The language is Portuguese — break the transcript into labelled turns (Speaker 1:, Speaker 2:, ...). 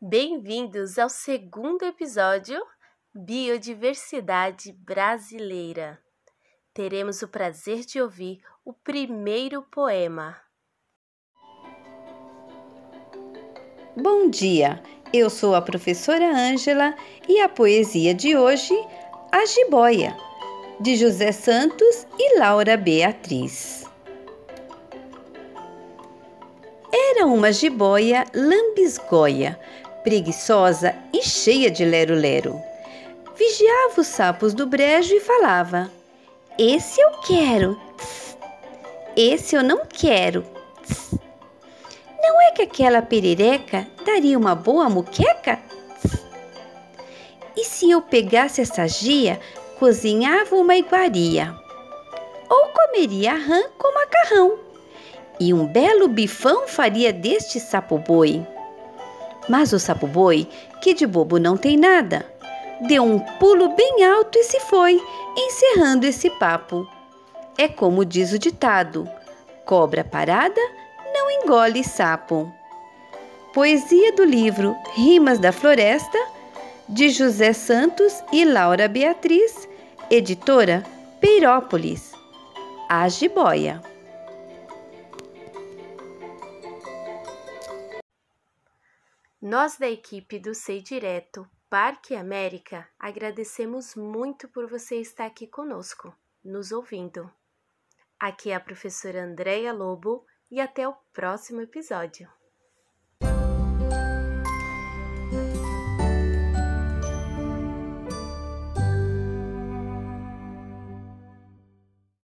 Speaker 1: Bem-vindos ao segundo episódio Biodiversidade Brasileira. Teremos o prazer de ouvir o primeiro poema.
Speaker 2: Bom dia, eu sou a professora Ângela e a poesia de hoje, A Jiboia, de José Santos e Laura Beatriz. Era uma jiboia lambisgoia, preguiçosa e cheia de lero-lero. Vigiava os sapos do brejo e falava: Esse eu quero, esse eu não quero. Não é que aquela perereca daria uma boa muqueca? E se eu pegasse essa gia, cozinhava uma iguaria? Ou comeria rã com macarrão? E um belo bifão faria deste sapo-boi. Mas o sapo-boi, que de bobo não tem nada, deu um pulo bem alto e se foi, encerrando esse papo. É como diz o ditado: cobra parada não engole sapo. Poesia do livro Rimas da Floresta, de José Santos e Laura Beatriz, editora Peirópolis. A jiboia.
Speaker 1: Nós da equipe do Sei Direto Parque América agradecemos muito por você estar aqui conosco, nos ouvindo. Aqui é a professora Andréia Lobo e até o próximo episódio.